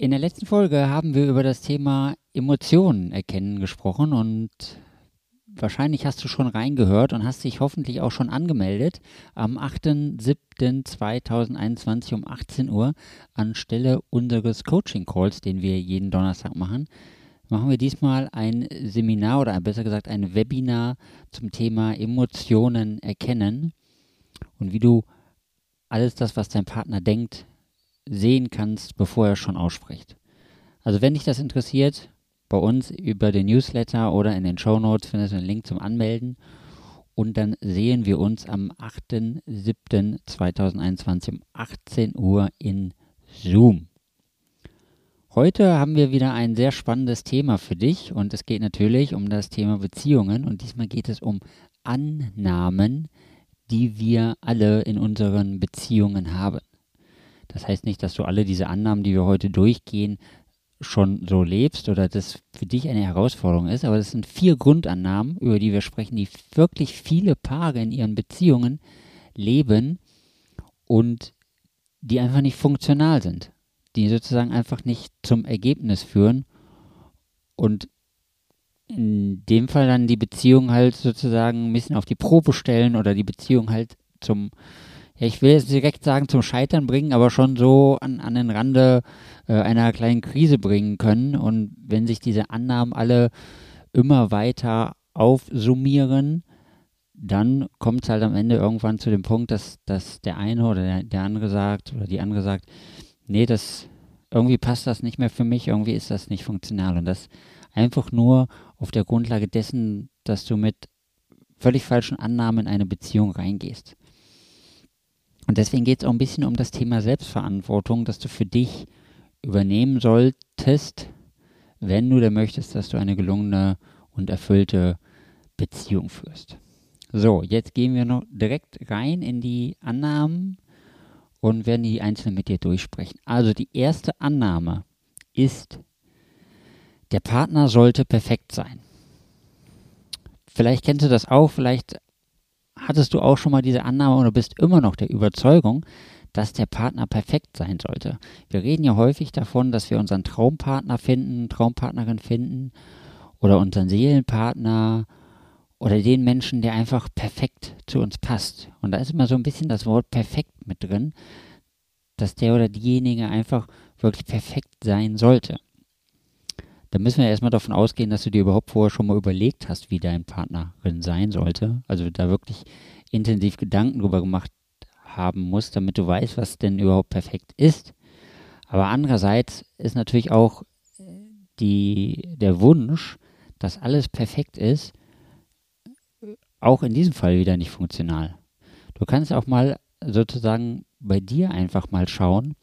In der letzten Folge haben wir über das Thema Emotionen erkennen gesprochen und wahrscheinlich hast du schon reingehört und hast dich hoffentlich auch schon angemeldet am 8.7.2021 um 18 Uhr anstelle unseres Coaching Calls, den wir jeden Donnerstag machen. Machen wir diesmal ein Seminar oder besser gesagt ein Webinar zum Thema Emotionen erkennen und wie du alles das, was dein Partner denkt, sehen kannst, bevor er schon ausspricht. Also wenn dich das interessiert, bei uns über den Newsletter oder in den Show Notes findest du einen Link zum Anmelden. Und dann sehen wir uns am 8.7.2021 um 18 Uhr in Zoom. Heute haben wir wieder ein sehr spannendes Thema für dich und es geht natürlich um das Thema Beziehungen und diesmal geht es um Annahmen, die wir alle in unseren Beziehungen haben. Das heißt nicht, dass du alle diese Annahmen, die wir heute durchgehen, schon so lebst oder das für dich eine Herausforderung ist, aber das sind vier Grundannahmen, über die wir sprechen, die wirklich viele Paare in ihren Beziehungen leben und die einfach nicht funktional sind, die sozusagen einfach nicht zum Ergebnis führen und in dem Fall dann die Beziehung halt sozusagen ein bisschen auf die Probe stellen oder die Beziehung halt zum ich will jetzt direkt sagen, zum Scheitern bringen, aber schon so an, an den Rande äh, einer kleinen Krise bringen können. Und wenn sich diese Annahmen alle immer weiter aufsummieren, dann kommt es halt am Ende irgendwann zu dem Punkt, dass, dass der eine oder der, der andere sagt oder die andere sagt, nee, das irgendwie passt das nicht mehr für mich, irgendwie ist das nicht funktional. Und das einfach nur auf der Grundlage dessen, dass du mit völlig falschen Annahmen in eine Beziehung reingehst. Und deswegen geht es auch ein bisschen um das Thema Selbstverantwortung, dass du für dich übernehmen solltest, wenn du da möchtest, dass du eine gelungene und erfüllte Beziehung führst. So, jetzt gehen wir noch direkt rein in die Annahmen und werden die einzeln mit dir durchsprechen. Also die erste Annahme ist, der Partner sollte perfekt sein. Vielleicht kennst du das auch, vielleicht hattest du auch schon mal diese Annahme oder bist immer noch der Überzeugung, dass der Partner perfekt sein sollte. Wir reden ja häufig davon, dass wir unseren Traumpartner finden, Traumpartnerin finden oder unseren Seelenpartner oder den Menschen, der einfach perfekt zu uns passt. Und da ist immer so ein bisschen das Wort perfekt mit drin, dass der oder diejenige einfach wirklich perfekt sein sollte. Da müssen wir erstmal davon ausgehen, dass du dir überhaupt vorher schon mal überlegt hast, wie dein Partnerin sein sollte. Also da wirklich intensiv Gedanken drüber gemacht haben musst, damit du weißt, was denn überhaupt perfekt ist. Aber andererseits ist natürlich auch die, der Wunsch, dass alles perfekt ist, auch in diesem Fall wieder nicht funktional. Du kannst auch mal sozusagen bei dir einfach mal schauen,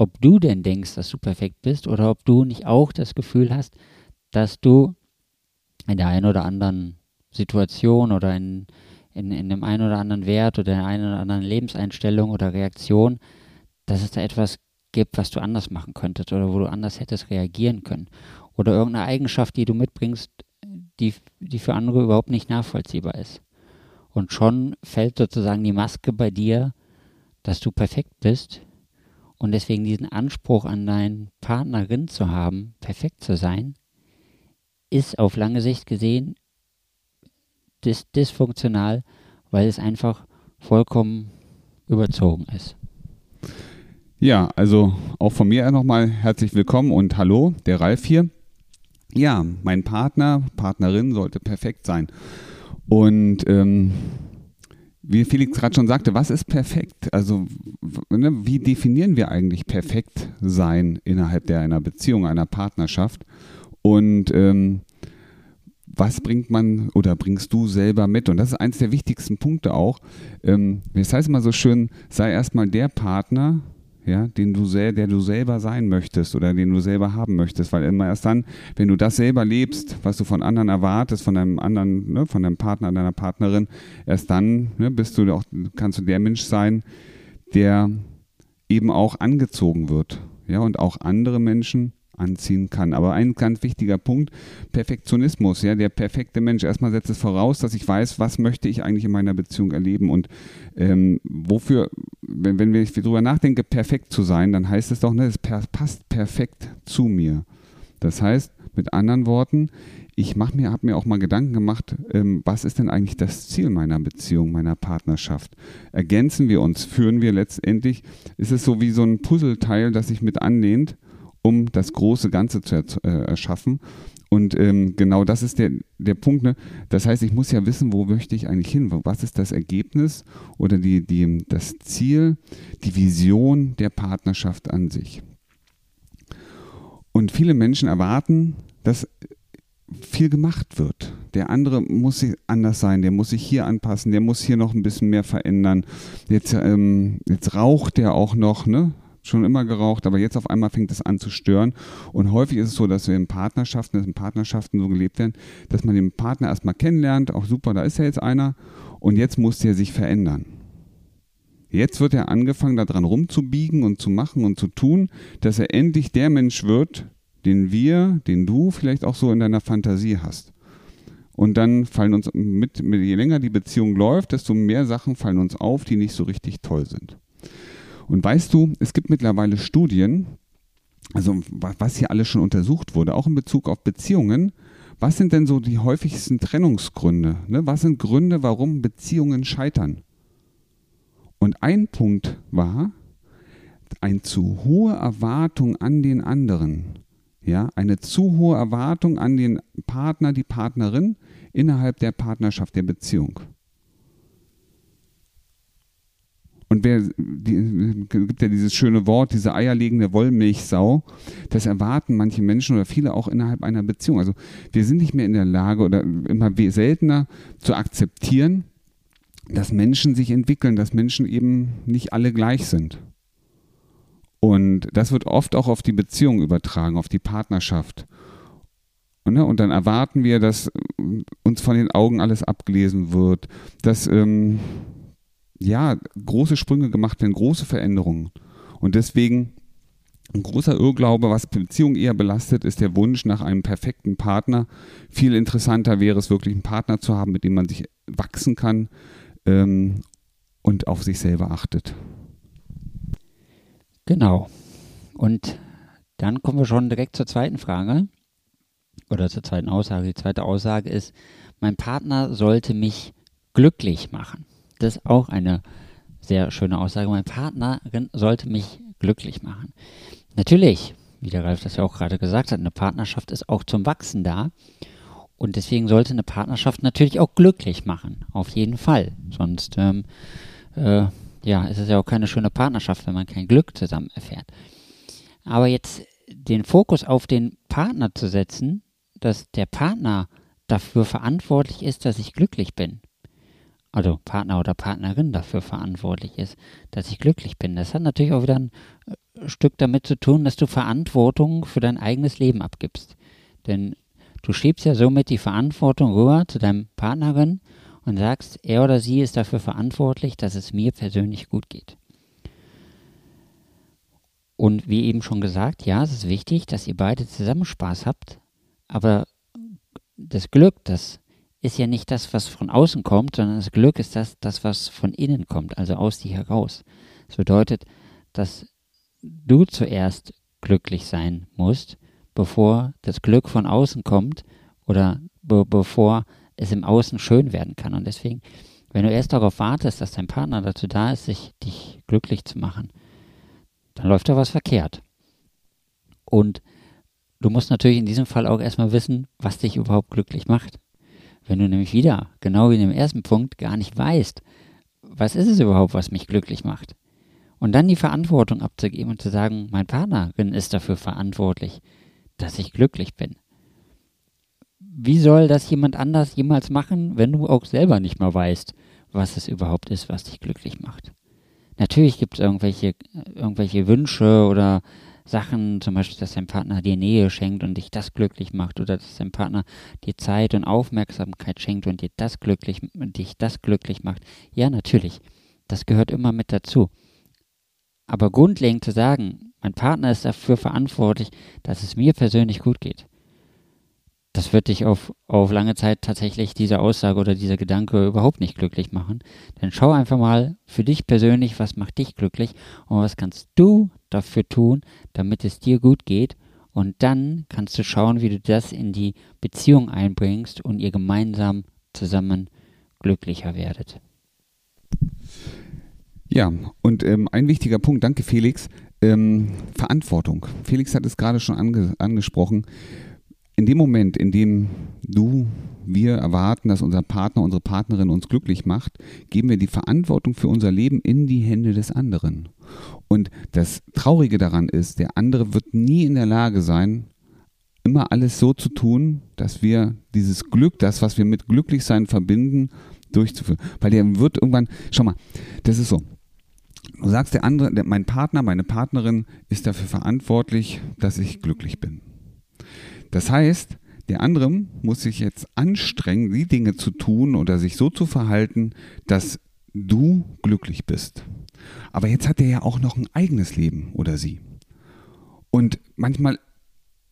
ob du denn denkst, dass du perfekt bist oder ob du nicht auch das Gefühl hast, dass du in der einen oder anderen Situation oder in, in, in dem einen oder anderen Wert oder in der einen oder anderen Lebenseinstellung oder Reaktion, dass es da etwas gibt, was du anders machen könntest oder wo du anders hättest reagieren können. Oder irgendeine Eigenschaft, die du mitbringst, die, die für andere überhaupt nicht nachvollziehbar ist. Und schon fällt sozusagen die Maske bei dir, dass du perfekt bist und deswegen diesen Anspruch an deinen Partnerin zu haben, perfekt zu sein, ist auf lange Sicht gesehen dis dysfunktional, weil es einfach vollkommen überzogen ist. Ja, also auch von mir nochmal herzlich willkommen und hallo, der Ralf hier. Ja, mein Partner, Partnerin sollte perfekt sein. Und ähm, wie Felix gerade schon sagte, was ist perfekt? Also, ne, wie definieren wir eigentlich perfekt sein innerhalb der einer Beziehung, einer Partnerschaft? Und ähm, was bringt man oder bringst du selber mit? Und das ist eines der wichtigsten Punkte auch. Ähm, das heißt immer so schön, sei erstmal der Partner, ja, den du der du selber sein möchtest oder den du selber haben möchtest, weil immer erst dann, wenn du das selber lebst, was du von anderen erwartest, von deinem anderen, ne, von deinem Partner, deiner Partnerin, erst dann ne, bist du auch, kannst du der Mensch sein, der eben auch angezogen wird, ja, und auch andere Menschen anziehen kann. Aber ein ganz wichtiger Punkt, Perfektionismus, ja, der perfekte Mensch. Erstmal setzt es voraus, dass ich weiß, was möchte ich eigentlich in meiner Beziehung erleben und ähm, wofür, wenn, wenn ich darüber nachdenke, perfekt zu sein, dann heißt es doch, ne, es passt perfekt zu mir. Das heißt, mit anderen Worten, ich mache mir, habe mir auch mal Gedanken gemacht, ähm, was ist denn eigentlich das Ziel meiner Beziehung, meiner Partnerschaft? Ergänzen wir uns, führen wir letztendlich, ist es so wie so ein Puzzleteil, das sich mit anlehnt um das große Ganze zu äh, erschaffen. Und ähm, genau das ist der, der Punkt. Ne? Das heißt, ich muss ja wissen, wo möchte ich eigentlich hin? Was ist das Ergebnis oder die, die, das Ziel, die Vision der Partnerschaft an sich? Und viele Menschen erwarten, dass viel gemacht wird. Der andere muss anders sein, der muss sich hier anpassen, der muss hier noch ein bisschen mehr verändern. Jetzt, ähm, jetzt raucht der auch noch, ne? Schon immer geraucht, aber jetzt auf einmal fängt es an zu stören. Und häufig ist es so, dass wir in Partnerschaften, dass in Partnerschaften so gelebt werden, dass man den Partner erstmal kennenlernt, auch super, da ist ja jetzt einer, und jetzt muss der sich verändern. Jetzt wird er angefangen, daran rumzubiegen und zu machen und zu tun, dass er endlich der Mensch wird, den wir, den du vielleicht auch so in deiner Fantasie hast. Und dann fallen uns mit, mit je länger die Beziehung läuft, desto mehr Sachen fallen uns auf, die nicht so richtig toll sind. Und weißt du, es gibt mittlerweile Studien, also was hier alles schon untersucht wurde, auch in Bezug auf Beziehungen. Was sind denn so die häufigsten Trennungsgründe? Ne? Was sind Gründe, warum Beziehungen scheitern? Und ein Punkt war eine zu hohe Erwartung an den anderen. Ja, eine zu hohe Erwartung an den Partner, die Partnerin innerhalb der Partnerschaft, der Beziehung. Und wer die, gibt ja dieses schöne Wort, diese eierlegende Wollmilchsau, das erwarten manche Menschen oder viele auch innerhalb einer Beziehung. Also wir sind nicht mehr in der Lage oder immer seltener zu akzeptieren, dass Menschen sich entwickeln, dass Menschen eben nicht alle gleich sind. Und das wird oft auch auf die Beziehung übertragen, auf die Partnerschaft. Und, ne, dann erwarten wir, dass uns von den Augen alles abgelesen wird, dass ähm, ja, große Sprünge gemacht werden, große Veränderungen. Und deswegen ein großer Irrglaube, was Beziehung eher belastet, ist der Wunsch nach einem perfekten Partner. Viel interessanter wäre es wirklich, einen Partner zu haben, mit dem man sich wachsen kann ähm, und auf sich selber achtet. Genau. Und dann kommen wir schon direkt zur zweiten Frage oder zur zweiten Aussage. Die zweite Aussage ist, mein Partner sollte mich glücklich machen. Das ist auch eine sehr schöne Aussage. Mein Partnerin sollte mich glücklich machen. Natürlich, wie der Ralf das ja auch gerade gesagt hat, eine Partnerschaft ist auch zum Wachsen da. Und deswegen sollte eine Partnerschaft natürlich auch glücklich machen. Auf jeden Fall. Sonst ähm, äh, ja, ist es ja auch keine schöne Partnerschaft, wenn man kein Glück zusammen erfährt. Aber jetzt den Fokus auf den Partner zu setzen, dass der Partner dafür verantwortlich ist, dass ich glücklich bin also Partner oder Partnerin dafür verantwortlich ist, dass ich glücklich bin. Das hat natürlich auch wieder ein äh, Stück damit zu tun, dass du Verantwortung für dein eigenes Leben abgibst. Denn du schiebst ja somit die Verantwortung rüber zu deinem Partnerin und sagst, er oder sie ist dafür verantwortlich, dass es mir persönlich gut geht. Und wie eben schon gesagt, ja, es ist wichtig, dass ihr beide zusammen Spaß habt, aber das Glück, das ist ja nicht das, was von außen kommt, sondern das Glück ist das, das, was von innen kommt, also aus dir heraus. Das bedeutet, dass du zuerst glücklich sein musst, bevor das Glück von außen kommt oder be bevor es im Außen schön werden kann. Und deswegen, wenn du erst darauf wartest, dass dein Partner dazu da ist, sich dich glücklich zu machen, dann läuft da was verkehrt. Und du musst natürlich in diesem Fall auch erstmal wissen, was dich überhaupt glücklich macht. Wenn du nämlich wieder, genau wie in dem ersten Punkt, gar nicht weißt, was ist es überhaupt, was mich glücklich macht? Und dann die Verantwortung abzugeben und zu sagen, mein Partnerin ist dafür verantwortlich, dass ich glücklich bin. Wie soll das jemand anders jemals machen, wenn du auch selber nicht mal weißt, was es überhaupt ist, was dich glücklich macht? Natürlich gibt es irgendwelche, irgendwelche Wünsche oder Sachen, zum Beispiel, dass dein Partner dir Nähe schenkt und dich das glücklich macht oder dass dein Partner dir Zeit und Aufmerksamkeit schenkt und dir das glücklich, dich das glücklich macht. Ja, natürlich. Das gehört immer mit dazu. Aber grundlegend zu sagen, mein Partner ist dafür verantwortlich, dass es mir persönlich gut geht. Das wird dich auf, auf lange Zeit tatsächlich diese Aussage oder dieser Gedanke überhaupt nicht glücklich machen. Dann schau einfach mal für dich persönlich, was macht dich glücklich und was kannst du dafür tun, damit es dir gut geht. Und dann kannst du schauen, wie du das in die Beziehung einbringst und ihr gemeinsam zusammen glücklicher werdet. Ja, und ähm, ein wichtiger Punkt, danke Felix, ähm, Verantwortung. Felix hat es gerade schon ange angesprochen. In dem Moment, in dem du, wir erwarten, dass unser Partner, unsere Partnerin uns glücklich macht, geben wir die Verantwortung für unser Leben in die Hände des anderen. Und das Traurige daran ist, der andere wird nie in der Lage sein, immer alles so zu tun, dass wir dieses Glück, das, was wir mit Glücklichsein verbinden, durchzuführen. Weil der wird irgendwann, schau mal, das ist so. Du sagst, der andere, der, mein Partner, meine Partnerin ist dafür verantwortlich, dass ich glücklich bin. Das heißt, der andere muss sich jetzt anstrengen, die Dinge zu tun oder sich so zu verhalten, dass du glücklich bist. Aber jetzt hat er ja auch noch ein eigenes Leben oder sie. Und manchmal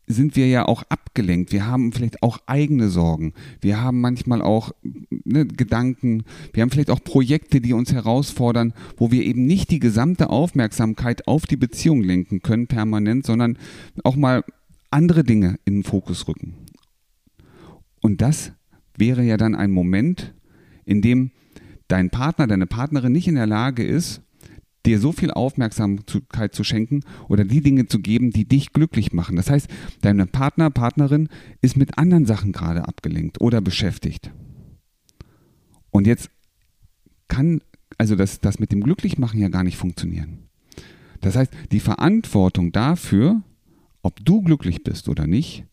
sind wir ja auch abgelenkt. Wir haben vielleicht auch eigene Sorgen. Wir haben manchmal auch ne, Gedanken. Wir haben vielleicht auch Projekte, die uns herausfordern, wo wir eben nicht die gesamte Aufmerksamkeit auf die Beziehung lenken können permanent, sondern auch mal andere Dinge in den Fokus rücken. Und das wäre ja dann ein Moment, in dem dein Partner, deine Partnerin nicht in der Lage ist, dir so viel Aufmerksamkeit zu schenken oder die Dinge zu geben, die dich glücklich machen. Das heißt, deine Partner, Partnerin ist mit anderen Sachen gerade abgelenkt oder beschäftigt. Und jetzt kann also das, das mit dem Glücklichmachen ja gar nicht funktionieren. Das heißt, die Verantwortung dafür, ob du glücklich bist oder nicht,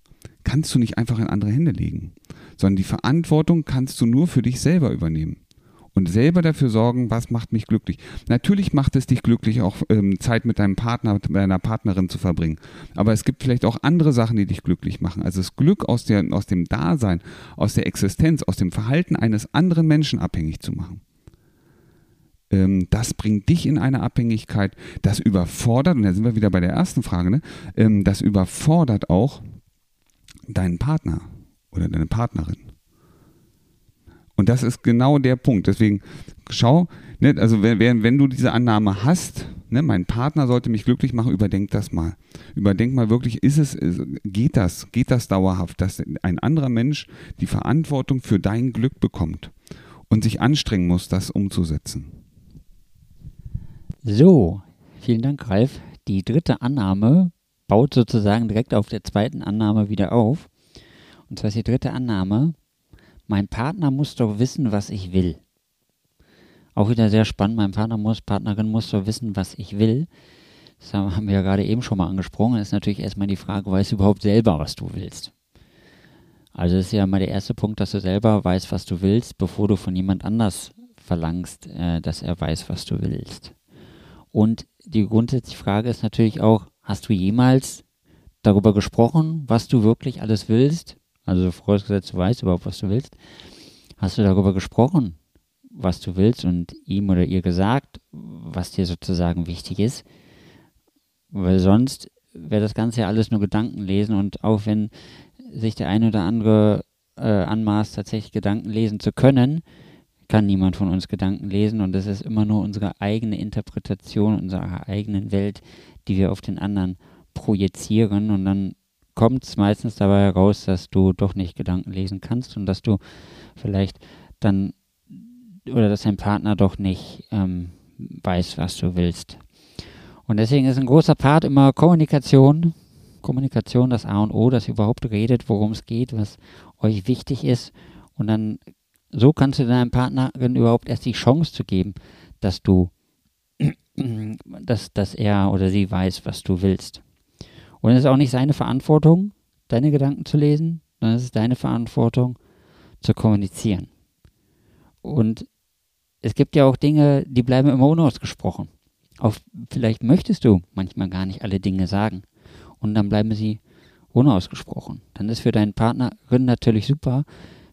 kannst du nicht einfach in andere Hände legen, sondern die Verantwortung kannst du nur für dich selber übernehmen und selber dafür sorgen, was macht mich glücklich. Natürlich macht es dich glücklich, auch ähm, Zeit mit deinem Partner, mit deiner Partnerin zu verbringen. Aber es gibt vielleicht auch andere Sachen, die dich glücklich machen. Also das Glück aus, der, aus dem Dasein, aus der Existenz, aus dem Verhalten eines anderen Menschen abhängig zu machen. Ähm, das bringt dich in eine Abhängigkeit, das überfordert, und da sind wir wieder bei der ersten Frage, ne? Ähm, das überfordert auch deinen Partner oder deine Partnerin. Und das ist genau der Punkt. Deswegen schau, ne, also wenn, wenn du diese Annahme hast, ne, mein Partner sollte mich glücklich machen, überdenk das mal. Überdenk mal wirklich, ist es, geht das, geht das dauerhaft, dass ein anderer Mensch die Verantwortung für dein Glück bekommt und sich anstrengen muss, das umzusetzen. So, vielen Dank, Ralf. Die dritte Annahme baut sozusagen direkt auf der zweiten Annahme wieder auf. Und zwar ist die dritte Annahme, mein Partner muss doch wissen, was ich will. Auch wieder sehr spannend. Mein Partner muss, Partnerin muss doch wissen, was ich will. Das haben wir ja gerade eben schon mal angesprochen. Das ist natürlich erstmal die Frage, weißt du überhaupt selber, was du willst? Also ist ja mal der erste Punkt, dass du selber weißt, was du willst, bevor du von jemand anders verlangst, äh, dass er weiß, was du willst. Und die grundsätzliche Frage ist natürlich auch, hast du jemals darüber gesprochen, was du wirklich alles willst? Also vorausgesetzt, du weißt überhaupt, was du willst. Hast du darüber gesprochen, was du willst und ihm oder ihr gesagt, was dir sozusagen wichtig ist? Weil sonst wäre das Ganze ja alles nur Gedanken lesen und auch wenn sich der eine oder andere äh, anmaßt, tatsächlich Gedanken lesen zu können, kann niemand von uns Gedanken lesen und das ist immer nur unsere eigene Interpretation unserer eigenen Welt, die wir auf den anderen projizieren und dann kommt es meistens dabei heraus, dass du doch nicht Gedanken lesen kannst und dass du vielleicht dann oder dass dein Partner doch nicht ähm, weiß, was du willst. Und deswegen ist ein großer Part immer Kommunikation. Kommunikation das A und O, dass ihr überhaupt redet, worum es geht, was euch wichtig ist. Und dann so kannst du deinem Partnerin überhaupt erst die Chance zu geben, dass du, dass, dass er oder sie weiß, was du willst. Und es ist auch nicht seine Verantwortung, deine Gedanken zu lesen, sondern es ist deine Verantwortung, zu kommunizieren. Und es gibt ja auch Dinge, die bleiben immer unausgesprochen. Auch vielleicht möchtest du manchmal gar nicht alle Dinge sagen. Und dann bleiben sie unausgesprochen. Dann ist für deinen Partnerin natürlich super,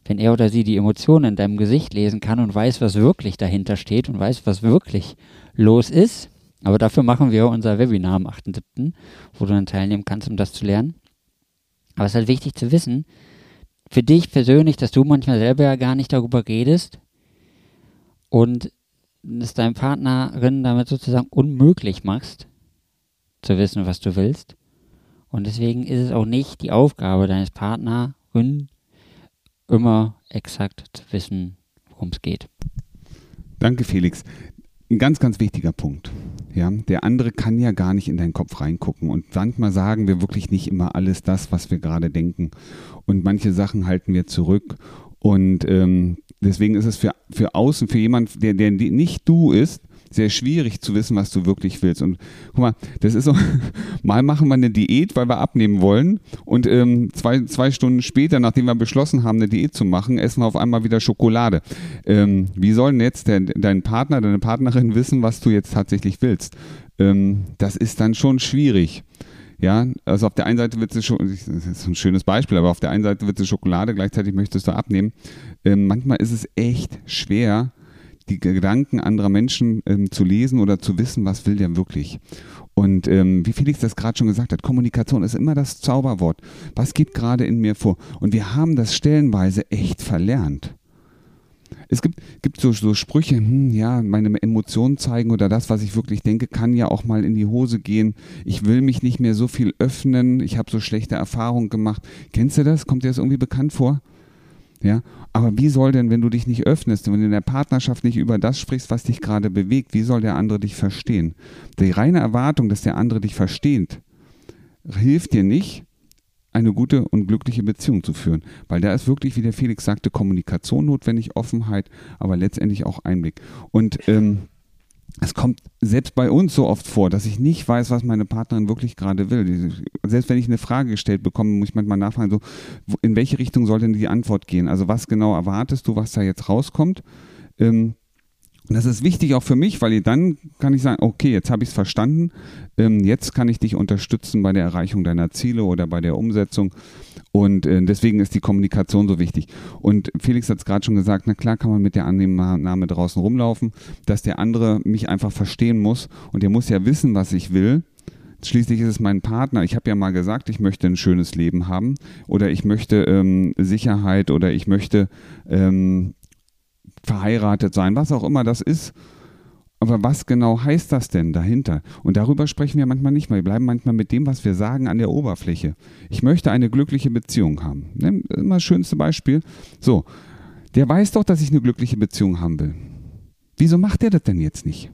wenn er oder sie die Emotionen in deinem Gesicht lesen kann und weiß, was wirklich dahinter steht und weiß, was wirklich los ist. Aber dafür machen wir unser Webinar am 8.7., wo du dann teilnehmen kannst, um das zu lernen. Aber es ist halt wichtig zu wissen, für dich persönlich, dass du manchmal selber ja gar nicht darüber redest und es deinem Partnerin damit sozusagen unmöglich machst, zu wissen, was du willst. Und deswegen ist es auch nicht die Aufgabe deines Partnerin, immer exakt zu wissen, worum es geht. Danke, Felix. Ein ganz, ganz wichtiger Punkt. Ja, der andere kann ja gar nicht in deinen Kopf reingucken. Und manchmal sagen wir wirklich nicht immer alles das, was wir gerade denken. Und manche Sachen halten wir zurück. Und ähm, deswegen ist es für, für außen, für jemanden, der, der nicht du ist, sehr schwierig zu wissen, was du wirklich willst. Und guck mal, das ist so, mal machen wir eine Diät, weil wir abnehmen wollen und ähm, zwei, zwei Stunden später, nachdem wir beschlossen haben, eine Diät zu machen, essen wir auf einmal wieder Schokolade. Ähm, wie soll denn jetzt der, dein Partner, deine Partnerin wissen, was du jetzt tatsächlich willst? Ähm, das ist dann schon schwierig. Ja, also auf der einen Seite wird es schon, das ist ein schönes Beispiel, aber auf der einen Seite wird es Schokolade, gleichzeitig möchtest du abnehmen. Ähm, manchmal ist es echt schwer, die Gedanken anderer Menschen ähm, zu lesen oder zu wissen, was will der wirklich. Und ähm, wie Felix das gerade schon gesagt hat, Kommunikation ist immer das Zauberwort. Was geht gerade in mir vor? Und wir haben das stellenweise echt verlernt. Es gibt, gibt so, so Sprüche, hm, ja, meine Emotionen zeigen oder das, was ich wirklich denke, kann ja auch mal in die Hose gehen. Ich will mich nicht mehr so viel öffnen. Ich habe so schlechte Erfahrungen gemacht. Kennst du das? Kommt dir das irgendwie bekannt vor? Ja, aber wie soll denn, wenn du dich nicht öffnest, wenn du in der Partnerschaft nicht über das sprichst, was dich gerade bewegt, wie soll der andere dich verstehen? Die reine Erwartung, dass der andere dich versteht, hilft dir nicht, eine gute und glückliche Beziehung zu führen. Weil da ist wirklich, wie der Felix sagte, Kommunikation notwendig, Offenheit, aber letztendlich auch Einblick. Und ähm, es kommt selbst bei uns so oft vor, dass ich nicht weiß, was meine Partnerin wirklich gerade will. Selbst wenn ich eine Frage gestellt bekomme, muss ich manchmal nachfragen, so, in welche Richtung soll denn die Antwort gehen? Also was genau erwartest du, was da jetzt rauskommt? Ähm, das ist wichtig auch für mich, weil dann kann ich sagen, okay, jetzt habe ich es verstanden, ähm, jetzt kann ich dich unterstützen bei der Erreichung deiner Ziele oder bei der Umsetzung. Und äh, deswegen ist die Kommunikation so wichtig. Und Felix hat es gerade schon gesagt, na klar kann man mit der Annahme draußen rumlaufen, dass der andere mich einfach verstehen muss und der muss ja wissen, was ich will. Schließlich ist es mein Partner. Ich habe ja mal gesagt, ich möchte ein schönes Leben haben oder ich möchte ähm, Sicherheit oder ich möchte ähm, verheiratet sein, was auch immer das ist. Aber was genau heißt das denn dahinter? Und darüber sprechen wir manchmal nicht mehr. Wir bleiben manchmal mit dem, was wir sagen, an der Oberfläche. Ich möchte eine glückliche Beziehung haben. Immer das schönste Beispiel. So, der weiß doch, dass ich eine glückliche Beziehung haben will. Wieso macht er das denn jetzt nicht?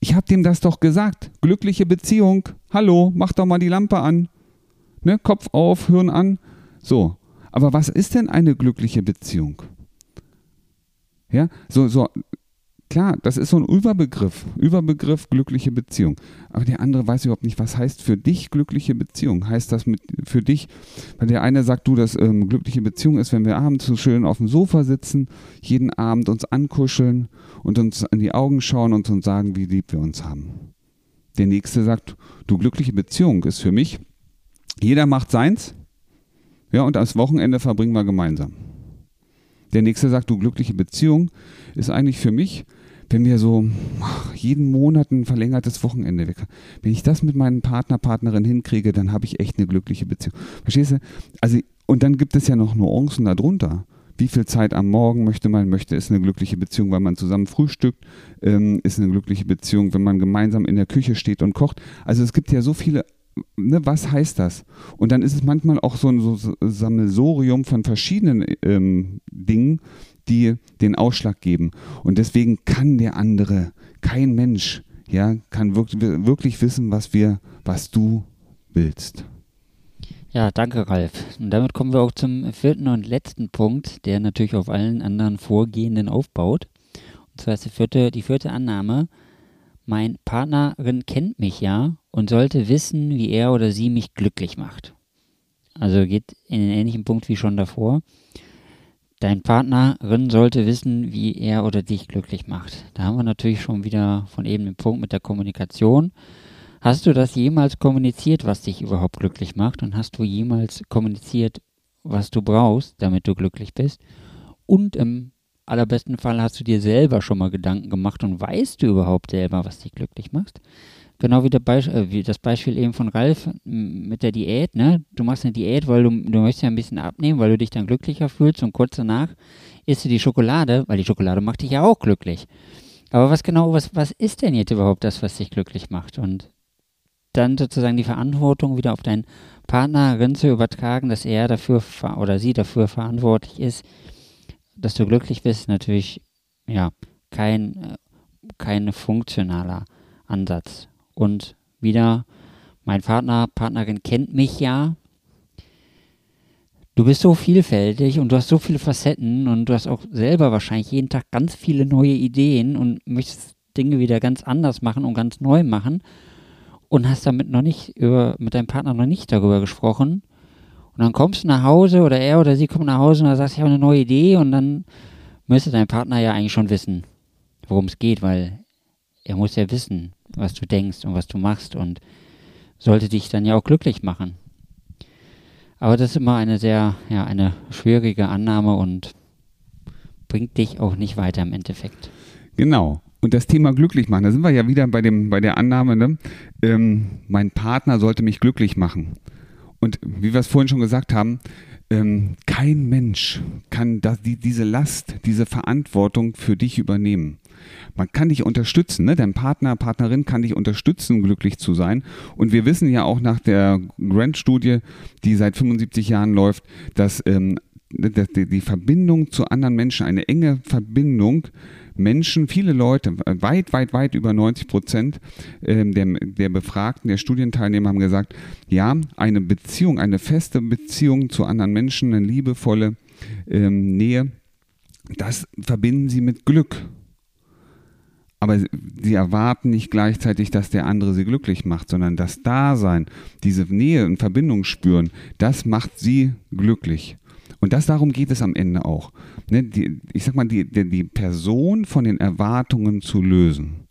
Ich habe dem das doch gesagt. Glückliche Beziehung. Hallo, mach doch mal die Lampe an. Ne? Kopf auf, Hirn an. So. Aber was ist denn eine glückliche Beziehung? Ja, so, so, klar, das ist so ein Überbegriff, Überbegriff glückliche Beziehung. Aber der andere weiß überhaupt nicht, was heißt für dich glückliche Beziehung? Heißt das mit, für dich, weil der eine sagt, du, dass ähm, glückliche Beziehung ist, wenn wir abends so schön auf dem Sofa sitzen, jeden Abend uns ankuscheln und uns in die Augen schauen und uns sagen, wie lieb wir uns haben. Der nächste sagt, du, glückliche Beziehung ist für mich, jeder macht seins, ja, und das Wochenende verbringen wir gemeinsam. Der nächste sagt, du glückliche Beziehung ist eigentlich für mich, wenn wir so jeden Monat ein verlängertes Wochenende weg. Wenn ich das mit meinem Partner, Partnerin hinkriege, dann habe ich echt eine glückliche Beziehung. Verstehst du? Also, und dann gibt es ja noch Nuancen darunter. Wie viel Zeit am Morgen möchte man? Möchte ist eine glückliche Beziehung, weil man zusammen frühstückt? Ähm, ist eine glückliche Beziehung, wenn man gemeinsam in der Küche steht und kocht? Also es gibt ja so viele ne, was heißt das? Und dann ist es manchmal auch so ein so Sammelsorium von verschiedenen ähm, Dingen, die den Ausschlag geben. Und deswegen kann der andere, kein Mensch, ja, kann wirklich, wirklich wissen, was wir, was du willst. Ja, danke, Ralf. Und damit kommen wir auch zum vierten und letzten Punkt, der natürlich auf allen anderen Vorgehenden aufbaut. Und zwar ist die vierte, die vierte Annahme, mein Partnerin kennt mich ja und sollte wissen, wie er oder sie mich glücklich macht. Also geht in den ähnlichen Punkt wie schon davor. Dein Partnerin sollte wissen, wie er oder dich glücklich macht. Da haben wir natürlich schon wieder von eben den Punkt mit der Kommunikation. Hast du das jemals kommuniziert, was dich überhaupt glücklich macht? Und hast du jemals kommuniziert, was du brauchst, damit du glücklich bist? Und im allerbesten Fall hast du dir selber schon mal Gedanken gemacht und weißt du überhaupt selber, was dich glücklich macht? Genau wie, Be äh, wie, das Beispiel eben von Ralf mit der Diät, ne? Du machst eine Diät, weil du, du möchtest ja ein bisschen abnehmen, weil du dich dann glücklicher fühlst und kurz danach isst du die Schokolade, weil die Schokolade macht dich ja auch glücklich. Aber was genau, was, was ist denn jetzt überhaupt das, was dich glücklich macht? Und dann sozusagen die Verantwortung wieder auf deinen Partnerin zu übertragen, dass er dafür oder sie dafür verantwortlich ist, dass du glücklich bist, natürlich ja kein, äh, kein funktionaler Ansatz. Und wieder, mein Partner, Partnerin kennt mich ja. Du bist so vielfältig und du hast so viele Facetten und du hast auch selber wahrscheinlich jeden Tag ganz viele neue Ideen und möchtest Dinge wieder ganz anders machen und ganz neu machen und hast damit noch nicht über, mit deinem Partner noch nicht darüber gesprochen. Und dann kommst du nach Hause oder er oder sie kommt nach Hause und dann sagst, ich habe eine neue Idee und dann müsste dein Partner ja eigentlich schon wissen, worum es geht, weil er muss ja wissen, was du denkst und was du machst und sollte dich dann ja auch glücklich machen. Aber das ist immer eine sehr, ja, eine schwierige Annahme und bringt dich auch nicht weiter im Endeffekt. Genau. Und das Thema glücklich machen, da sind wir ja wieder bei, dem, bei der Annahme, ne? ähm, mein Partner sollte mich glücklich machen. Und wie wir es vorhin schon gesagt haben, ähm, kein Mensch kann das, die, diese Last, diese Verantwortung für dich übernehmen. Man kann dich unterstützen, ne? dein Partner, Partnerin kann dich unterstützen, glücklich zu sein. Und wir wissen ja auch nach der Grant-Studie, die seit 75 Jahren läuft, dass ähm, die Verbindung zu anderen Menschen, eine enge Verbindung, Menschen, viele Leute, weit, weit, weit über 90 Prozent ähm, der, der Befragten, der Studienteilnehmer haben gesagt, ja, eine Beziehung, eine feste Beziehung zu anderen Menschen, eine liebevolle ähm, Nähe, das verbinden sie mit Glück. Aber sie erwarten nicht gleichzeitig, dass der andere sie glücklich macht, sondern das Dasein, diese Nähe und Verbindung spüren, das macht sie glücklich. Und das darum geht es am Ende auch. Ne, die, ich sag mal, die, die, die Person von den Erwartungen zu lösen.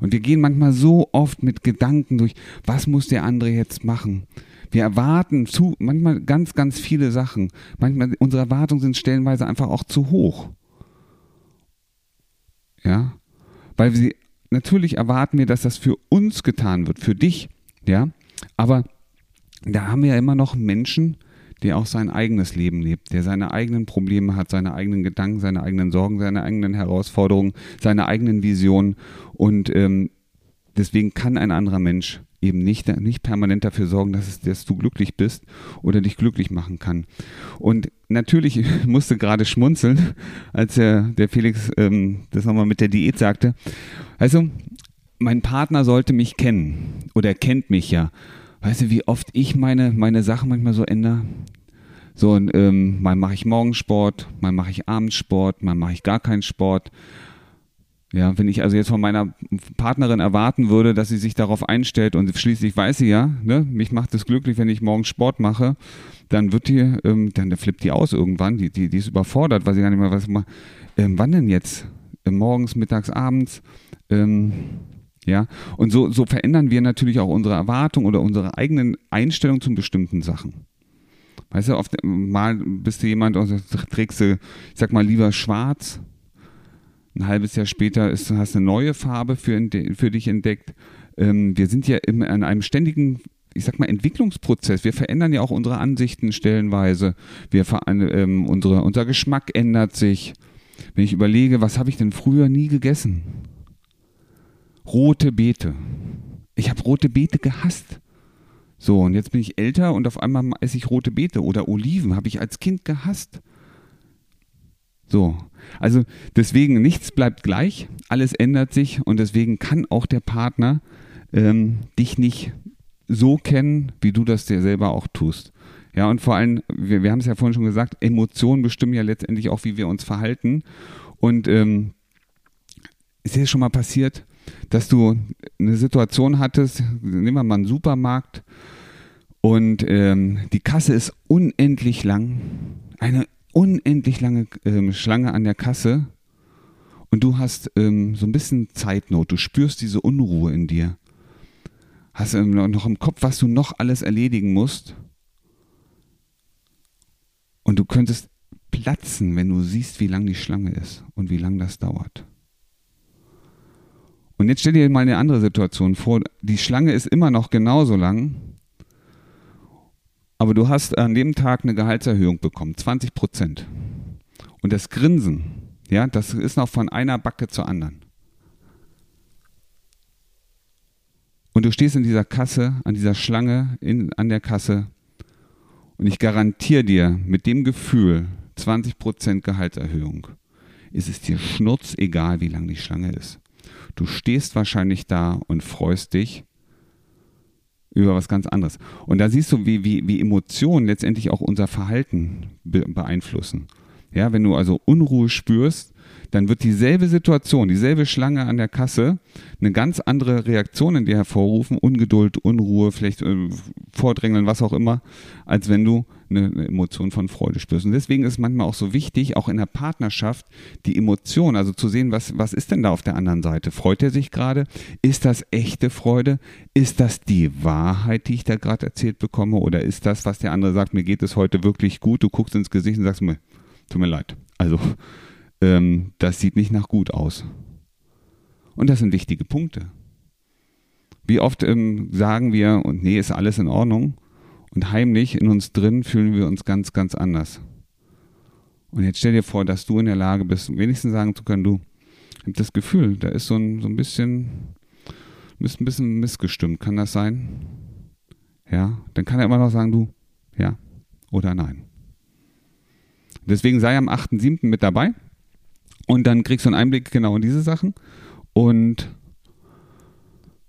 Und wir gehen manchmal so oft mit Gedanken durch, was muss der andere jetzt machen? Wir erwarten zu, manchmal ganz, ganz viele Sachen. Manchmal, unsere Erwartungen sind stellenweise einfach auch zu hoch. Ja, weil sie, natürlich erwarten wir, dass das für uns getan wird, für dich, ja, aber da haben wir ja immer noch Menschen, der auch sein eigenes Leben lebt, der seine eigenen Probleme hat, seine eigenen Gedanken, seine eigenen Sorgen, seine eigenen Herausforderungen, seine eigenen Visionen. Und ähm, deswegen kann ein anderer Mensch eben nicht, nicht permanent dafür sorgen, dass, es, dass du glücklich bist oder dich glücklich machen kann. Und natürlich musste gerade schmunzeln, als der, der Felix ähm, das nochmal mit der Diät sagte. Also, mein Partner sollte mich kennen oder kennt mich ja. Weißt du, wie oft ich meine, meine Sachen manchmal so ändere? So, ähm, mal mache ich morgens Sport, mal mache ich abends Sport, mal mache ich gar keinen Sport. Ja, wenn ich also jetzt von meiner Partnerin erwarten würde, dass sie sich darauf einstellt und schließlich weiß sie ja, ne, mich macht es glücklich, wenn ich morgens Sport mache, dann wird die, ähm, dann flippt die aus irgendwann, die, die, die ist überfordert, weil sie gar nicht mehr weiß, ähm, wann denn jetzt? Ähm, morgens, mittags, abends, ähm, ja, und so, so verändern wir natürlich auch unsere Erwartung oder unsere eigenen Einstellungen zu bestimmten Sachen. Weißt du, oft mal bist du jemand, trägst du, ich sag mal, lieber schwarz, ein halbes Jahr später ist, hast du eine neue Farbe für, für dich entdeckt. Ähm, wir sind ja in, in einem ständigen ich sag mal, Entwicklungsprozess. Wir verändern ja auch unsere Ansichten stellenweise. Wir ähm, unsere, unser Geschmack ändert sich. Wenn ich überlege, was habe ich denn früher nie gegessen? Rote Beete. Ich habe rote Beete gehasst. So, und jetzt bin ich älter und auf einmal esse ich rote Beete oder Oliven. Habe ich als Kind gehasst. So, also deswegen nichts bleibt gleich, alles ändert sich und deswegen kann auch der Partner ähm, dich nicht so kennen, wie du das dir selber auch tust. Ja, und vor allem, wir, wir haben es ja vorhin schon gesagt, Emotionen bestimmen ja letztendlich auch, wie wir uns verhalten. Und ähm, ist dir schon mal passiert, dass du eine Situation hattest, nehmen wir mal einen Supermarkt und ähm, die Kasse ist unendlich lang, eine unendlich lange ähm, Schlange an der Kasse und du hast ähm, so ein bisschen Zeitnot, du spürst diese Unruhe in dir. Hast ähm, noch im Kopf, was du noch alles erledigen musst. Und du könntest platzen, wenn du siehst, wie lang die Schlange ist und wie lang das dauert. Und jetzt stell dir mal eine andere Situation vor. Die Schlange ist immer noch genauso lang, aber du hast an dem Tag eine Gehaltserhöhung bekommen, 20 Prozent. Und das Grinsen, ja, das ist noch von einer Backe zur anderen. Und du stehst in dieser Kasse, an dieser Schlange in, an der Kasse und ich garantiere dir, mit dem Gefühl 20% Gehaltserhöhung, ist es dir schnurzegal, wie lang die Schlange ist. Du stehst wahrscheinlich da und freust dich über was ganz anderes. Und da siehst du, wie, wie, wie Emotionen letztendlich auch unser Verhalten beeinflussen. Ja, wenn du also Unruhe spürst, dann wird dieselbe Situation, dieselbe Schlange an der Kasse eine ganz andere Reaktion in dir hervorrufen, Ungeduld, Unruhe, vielleicht äh, Vordrängeln, was auch immer, als wenn du eine, eine Emotion von Freude spürst. Und deswegen ist es manchmal auch so wichtig, auch in der Partnerschaft, die Emotion, also zu sehen, was, was ist denn da auf der anderen Seite? Freut er sich gerade? Ist das echte Freude? Ist das die Wahrheit, die ich da gerade erzählt bekomme? Oder ist das, was der andere sagt, mir geht es heute wirklich gut? Du guckst ins Gesicht und sagst mir, tut mir leid. Also, ähm, das sieht nicht nach gut aus. Und das sind wichtige Punkte. Wie oft ähm, sagen wir, und nee, ist alles in Ordnung, und heimlich in uns drin fühlen wir uns ganz, ganz anders. Und jetzt stell dir vor, dass du in der Lage bist, wenigstens sagen zu können, du, ich habe das Gefühl, da ist so ein, so ein bisschen, bist ein bisschen missgestimmt, kann das sein? Ja, dann kann er immer noch sagen, du, ja oder nein. Deswegen sei am 8.7. mit dabei. Und dann kriegst du einen Einblick genau in diese Sachen. Und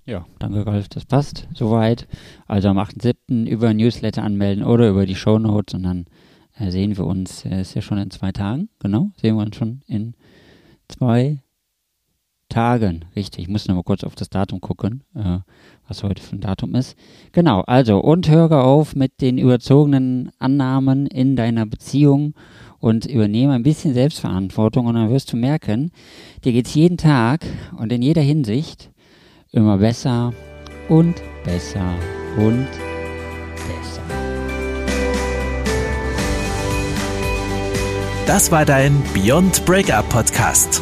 ja, danke Ralf, das passt soweit. Also am 8.7. über Newsletter anmelden oder über die Show Notes und dann äh, sehen wir uns, äh, ist ja schon in zwei Tagen, genau, sehen wir uns schon in zwei Tagen. Richtig, ich muss noch mal kurz auf das Datum gucken, äh, was heute für ein Datum ist. Genau, also und höre auf mit den überzogenen Annahmen in deiner Beziehung und übernehme ein bisschen Selbstverantwortung und dann wirst du merken, dir geht es jeden Tag und in jeder Hinsicht immer besser und besser und besser. Das war dein Beyond Breakup Podcast.